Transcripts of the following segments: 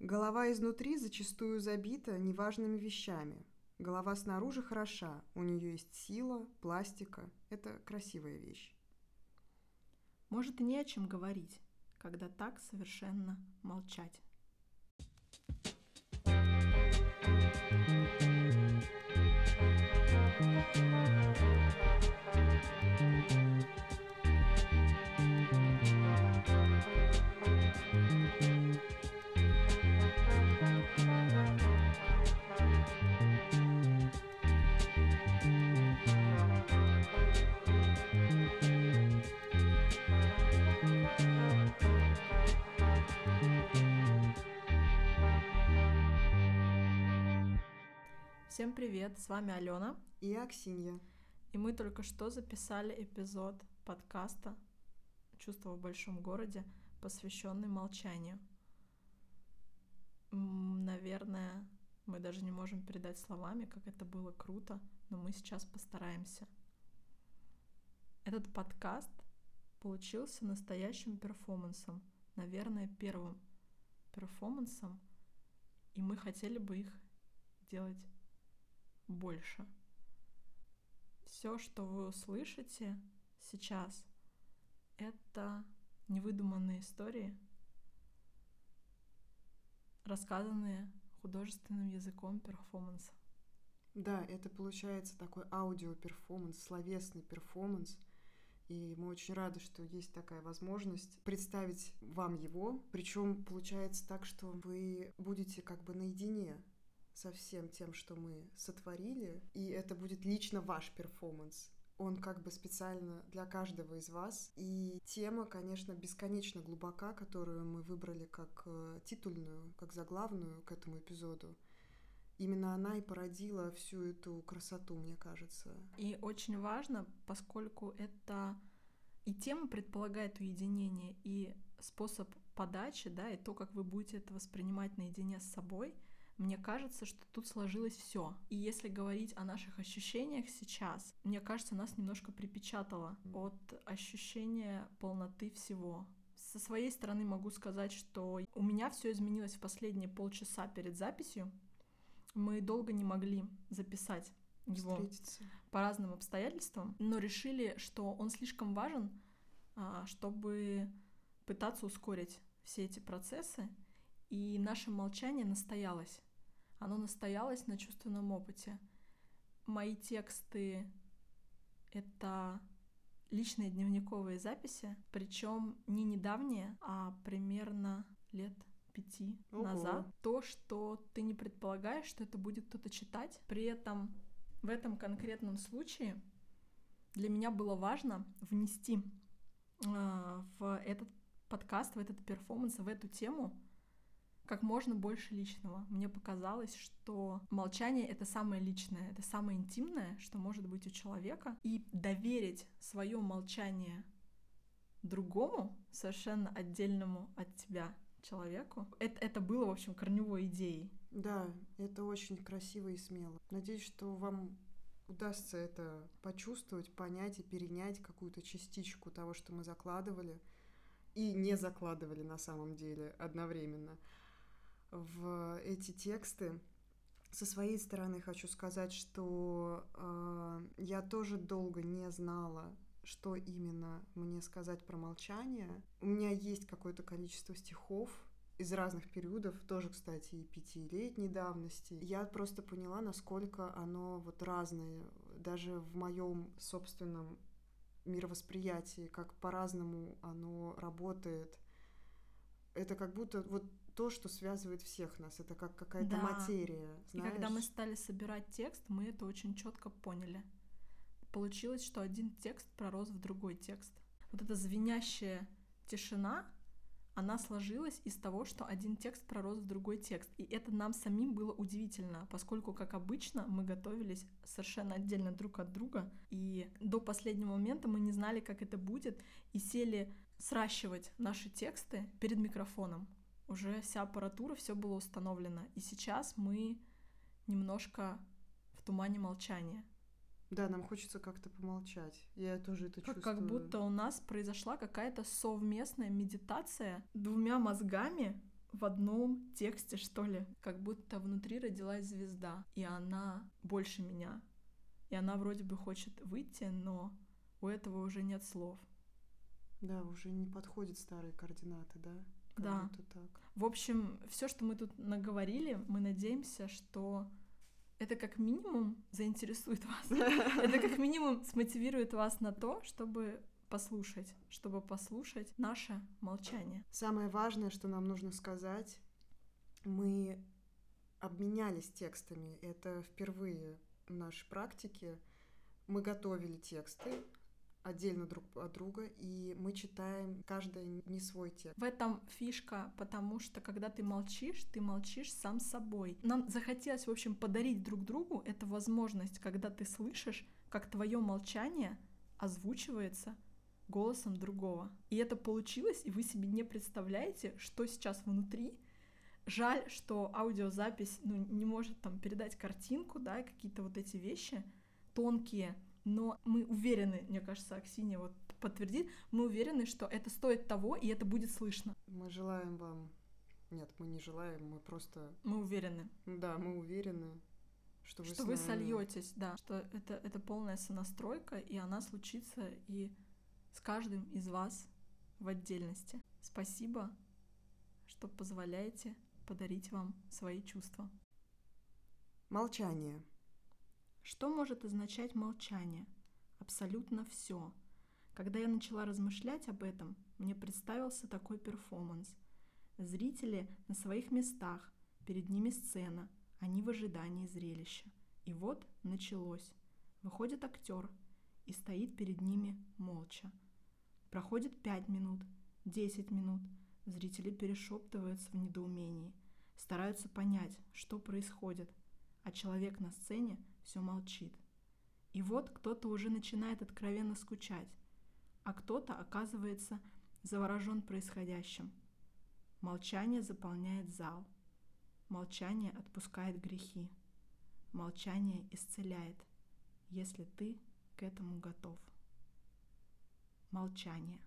Голова изнутри зачастую забита неважными вещами. Голова снаружи хороша, у нее есть сила, пластика. Это красивая вещь. Может и не о чем говорить, когда так совершенно молчать. Всем привет, с вами Алена И Аксинья. И мы только что записали эпизод подкаста «Чувство в большом городе», посвященный молчанию. Наверное, мы даже не можем передать словами, как это было круто, но мы сейчас постараемся. Этот подкаст получился настоящим перформансом, наверное, первым перформансом, и мы хотели бы их делать больше. Все, что вы услышите сейчас, это невыдуманные истории, рассказанные художественным языком перформанса. Да, это получается такой аудио-перформанс, словесный перформанс. И мы очень рады, что есть такая возможность представить вам его. Причем получается так, что вы будете как бы наедине со всем тем, что мы сотворили, и это будет лично ваш перформанс. Он как бы специально для каждого из вас. И тема, конечно, бесконечно глубока, которую мы выбрали как э, титульную, как заглавную к этому эпизоду. Именно она и породила всю эту красоту, мне кажется. И очень важно, поскольку это и тема предполагает уединение, и способ подачи, да, и то, как вы будете это воспринимать наедине с собой — мне кажется, что тут сложилось все. И если говорить о наших ощущениях сейчас, мне кажется, нас немножко припечатало от ощущения полноты всего. Со своей стороны могу сказать, что у меня все изменилось в последние полчаса перед записью. Мы долго не могли записать его Встретиться. по разным обстоятельствам, но решили, что он слишком важен, а, чтобы пытаться ускорить все эти процессы, и наше молчание настоялось оно настоялось на чувственном опыте. Мои тексты — это личные дневниковые записи, причем не недавние, а примерно лет пяти Ого. назад. То, что ты не предполагаешь, что это будет кто-то читать. При этом в этом конкретном случае для меня было важно внести э, в этот подкаст, в этот перформанс, в эту тему как можно больше личного. Мне показалось, что молчание — это самое личное, это самое интимное, что может быть у человека. И доверить свое молчание другому, совершенно отдельному от тебя человеку, это, это было, в общем, корневой идеей. Да, это очень красиво и смело. Надеюсь, что вам удастся это почувствовать, понять и перенять какую-то частичку того, что мы закладывали и не закладывали на самом деле одновременно в эти тексты. Со своей стороны хочу сказать, что э, я тоже долго не знала, что именно мне сказать про молчание. У меня есть какое-то количество стихов из разных периодов, тоже, кстати, и пятилетней давности. Я просто поняла, насколько оно вот разное, даже в моем собственном мировосприятии, как по-разному оно работает. Это как будто вот то, что связывает всех нас. Это как какая-то Да. материя. И когда мы знаешь? стали собирать текст, мы это очень четко поняли. Получилось, что один текст пророс в другой текст. Вот эта звенящая тишина, она сложилась из того, что один текст пророс в другой текст. И это нам самим было удивительно, поскольку, как обычно, мы готовились совершенно отдельно друг от друга. И до последнего момента мы не знали, как это будет, и сели сращивать наши тексты перед микрофоном уже вся аппаратура, все было установлено. И сейчас мы немножко в тумане молчания. Да, нам хочется как-то помолчать. Я тоже это Как, чувствую. как будто у нас произошла какая-то совместная медитация двумя мозгами в одном тексте, что ли. Как будто внутри родилась звезда, и она больше меня. И она вроде бы хочет выйти, но у этого уже нет слов. Да, уже не подходят старые координаты, да? Да. так. В общем, все, что мы тут наговорили, мы надеемся, что это как минимум заинтересует вас. Это как минимум смотивирует вас на то, чтобы послушать, чтобы послушать наше молчание. Самое важное, что нам нужно сказать, мы обменялись текстами. Это впервые в нашей практике. Мы готовили тексты, отдельно друг от друга, и мы читаем каждый не свой текст. В этом фишка, потому что когда ты молчишь, ты молчишь сам собой. Нам захотелось, в общем, подарить друг другу эту возможность, когда ты слышишь, как твое молчание озвучивается голосом другого. И это получилось, и вы себе не представляете, что сейчас внутри. Жаль, что аудиозапись ну, не может там передать картинку, да, какие-то вот эти вещи тонкие, но мы уверены, мне кажется, Аксинья вот подтвердит, мы уверены, что это стоит того, и это будет слышно. Мы желаем вам... Нет, мы не желаем, мы просто... Мы уверены. Да, мы уверены, что вы, что вы сольетесь, да, что это, это полная сонастройка, и она случится и с каждым из вас в отдельности. Спасибо, что позволяете подарить вам свои чувства. Молчание. Что может означать молчание? Абсолютно все. Когда я начала размышлять об этом, мне представился такой перформанс. Зрители на своих местах, перед ними сцена, они в ожидании зрелища. И вот началось. Выходит актер и стоит перед ними молча. Проходит пять минут, десять минут. Зрители перешептываются в недоумении, стараются понять, что происходит, а человек на сцене все молчит. И вот кто-то уже начинает откровенно скучать, а кто-то оказывается заворожен происходящим. Молчание заполняет зал. Молчание отпускает грехи. Молчание исцеляет, если ты к этому готов. Молчание.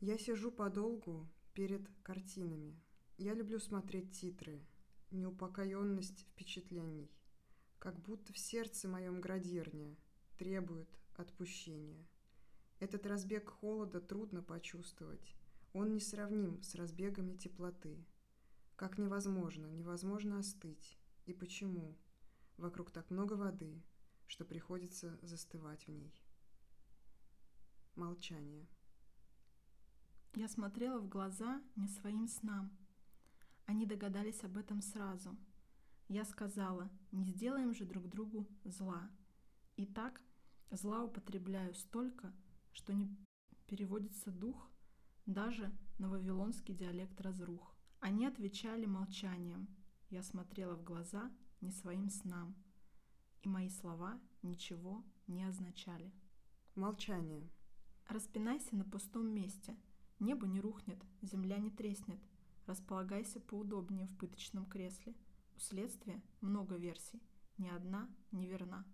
Я сижу подолгу перед картинами. Я люблю смотреть титры, неупокоенность впечатлений как будто в сердце моем градирня, требует отпущения. Этот разбег холода трудно почувствовать. Он несравним с разбегами теплоты. Как невозможно, невозможно остыть. И почему? Вокруг так много воды, что приходится застывать в ней. Молчание. Я смотрела в глаза не своим снам. Они догадались об этом сразу — я сказала, не сделаем же друг другу зла. И так зла употребляю столько, что не переводится дух даже на вавилонский диалект разрух. Они отвечали молчанием. Я смотрела в глаза не своим снам, и мои слова ничего не означали. Молчание. Распинайся на пустом месте. Небо не рухнет, земля не треснет. Располагайся поудобнее в пыточном кресле – у следствия много версий, ни одна не верна.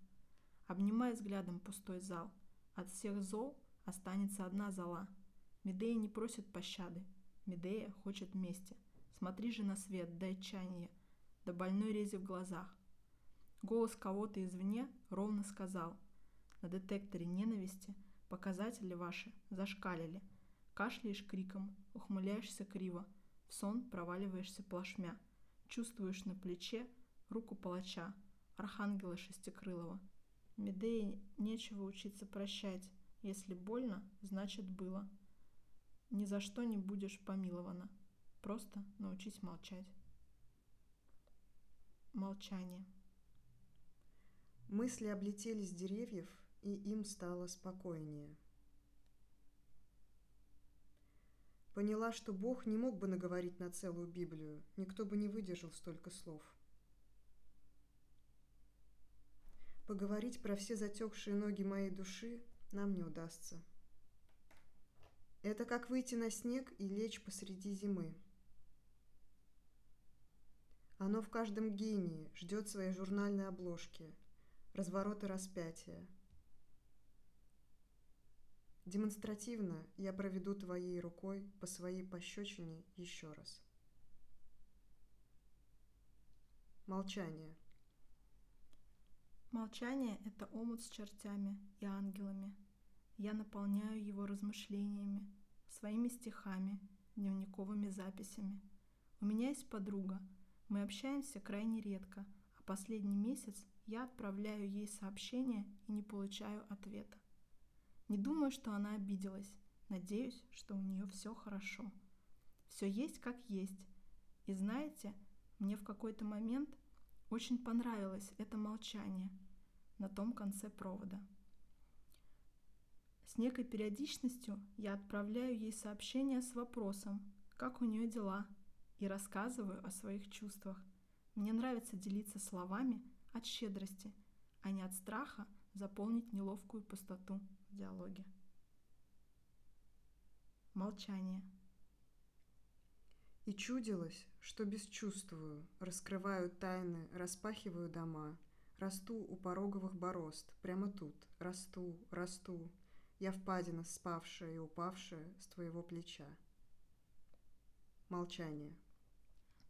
Обнимая взглядом пустой зал, от всех зол останется одна зола. Медея не просит пощады, Медея хочет мести. Смотри же на свет, дай чание, до больной рези в глазах. Голос кого-то извне ровно сказал. На детекторе ненависти показатели ваши зашкалили. Кашляешь криком, ухмыляешься криво, в сон проваливаешься плашмя. Чувствуешь на плече руку палача, архангела шестикрылого. Медее нечего учиться прощать. Если больно, значит было. Ни за что не будешь помилована. Просто научись молчать. Молчание. Мысли облетели с деревьев, и им стало спокойнее. Поняла, что Бог не мог бы наговорить на целую Библию, никто бы не выдержал столько слов. Поговорить про все затекшие ноги моей души нам не удастся. Это как выйти на снег и лечь посреди зимы. Оно в каждом гении ждет своей журнальной обложки, разворота распятия. Демонстративно я проведу твоей рукой по своей пощечине еще раз. Молчание. Молчание — это омут с чертями и ангелами. Я наполняю его размышлениями, своими стихами, дневниковыми записями. У меня есть подруга. Мы общаемся крайне редко, а последний месяц я отправляю ей сообщение и не получаю ответа. Не думаю, что она обиделась. Надеюсь, что у нее все хорошо. Все есть как есть. И знаете, мне в какой-то момент очень понравилось это молчание на том конце провода. С некой периодичностью я отправляю ей сообщение с вопросом, как у нее дела, и рассказываю о своих чувствах. Мне нравится делиться словами от щедрости, а не от страха заполнить неловкую пустоту диалоге. Молчание. И чудилось, что бесчувствую, раскрываю тайны, распахиваю дома, расту у пороговых борозд, прямо тут, расту, расту, я впадина, спавшая и упавшая с твоего плеча. Молчание.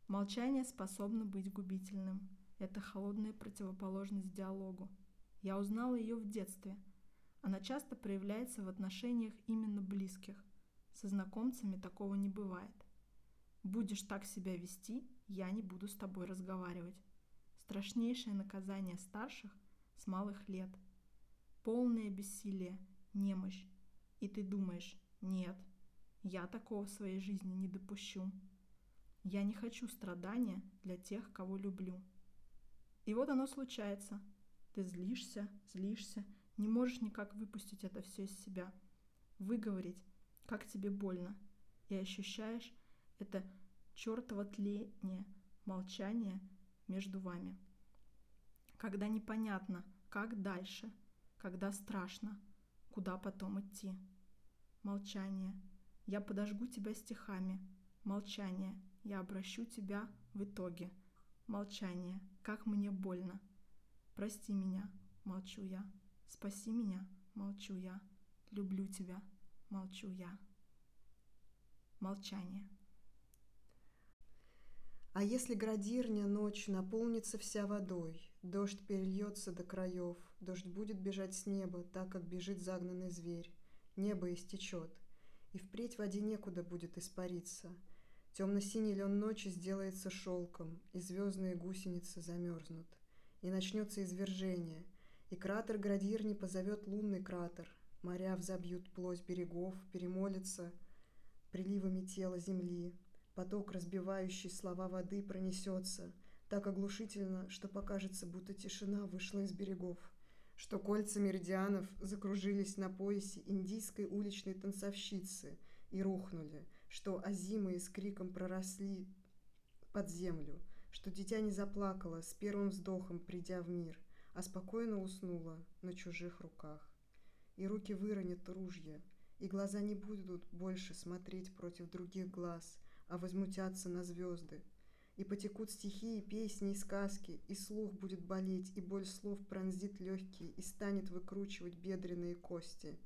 Молчание способно быть губительным. Это холодная противоположность диалогу. Я узнала ее в детстве. Она часто проявляется в отношениях именно близких. Со знакомцами такого не бывает. Будешь так себя вести, я не буду с тобой разговаривать. Страшнейшее наказание старших с малых лет. Полное бессилие, немощь. И ты думаешь, нет, я такого в своей жизни не допущу. Я не хочу страдания для тех, кого люблю. И вот оно случается. Ты злишься, злишься, не можешь никак выпустить это все из себя. Выговорить, как тебе больно. И ощущаешь, это чертово тление, молчание между вами. Когда непонятно, как дальше, когда страшно, куда потом идти. Молчание. Я подожгу тебя стихами. Молчание. Я обращу тебя в итоге. Молчание. Как мне больно. Прости меня. Молчу я. Спаси меня. Молчу я. Люблю тебя. Молчу я. Молчание. А если градирня ночь наполнится вся водой, дождь перельется до краев, дождь будет бежать с неба, так как бежит загнанный зверь, небо истечет, и впредь воде некуда будет испариться. Темно-синий лен ночи сделается шелком, и звездные гусеницы замерзнут. И начнется извержение, и кратер градирни позовет лунный кратер, моря взобьют плоть берегов, перемолятся приливами тела земли, Поток, разбивающий слова воды, пронесется так оглушительно, что покажется, будто тишина вышла из берегов, что кольца меридианов закружились на поясе индийской уличной танцовщицы и рухнули, что азимы с криком проросли под землю, что дитя не заплакало с первым вздохом, придя в мир, а спокойно уснула на чужих руках. И руки выронят ружья, и глаза не будут больше смотреть против других глаз – а возмутятся на звезды. И потекут стихи, и песни, и сказки, и слух будет болеть, и боль слов пронзит легкие, и станет выкручивать бедренные кости.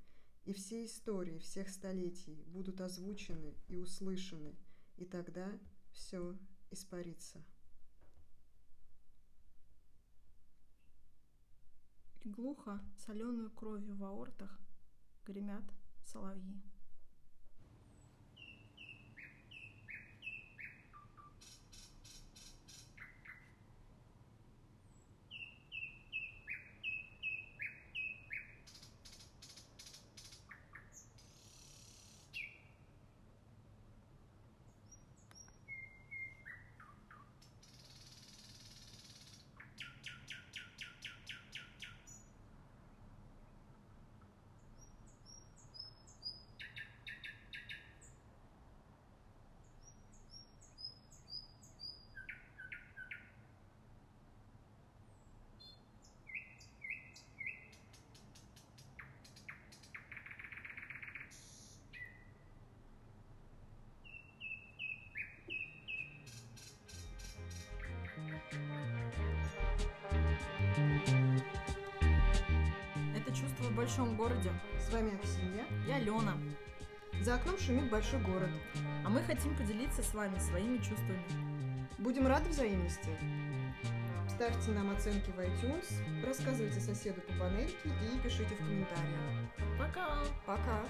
И все истории всех столетий будут озвучены и услышаны, и тогда все испарится. И глухо, соленую кровью в аортах, гремят соловьи. Большом городе. С вами Аксинья. Я Лена. За окном шумит большой город. А мы хотим поделиться с вами своими чувствами. Будем рады взаимности. Ставьте нам оценки в iTunes, рассказывайте соседу по панельке и пишите в комментариях. Пока! Пока!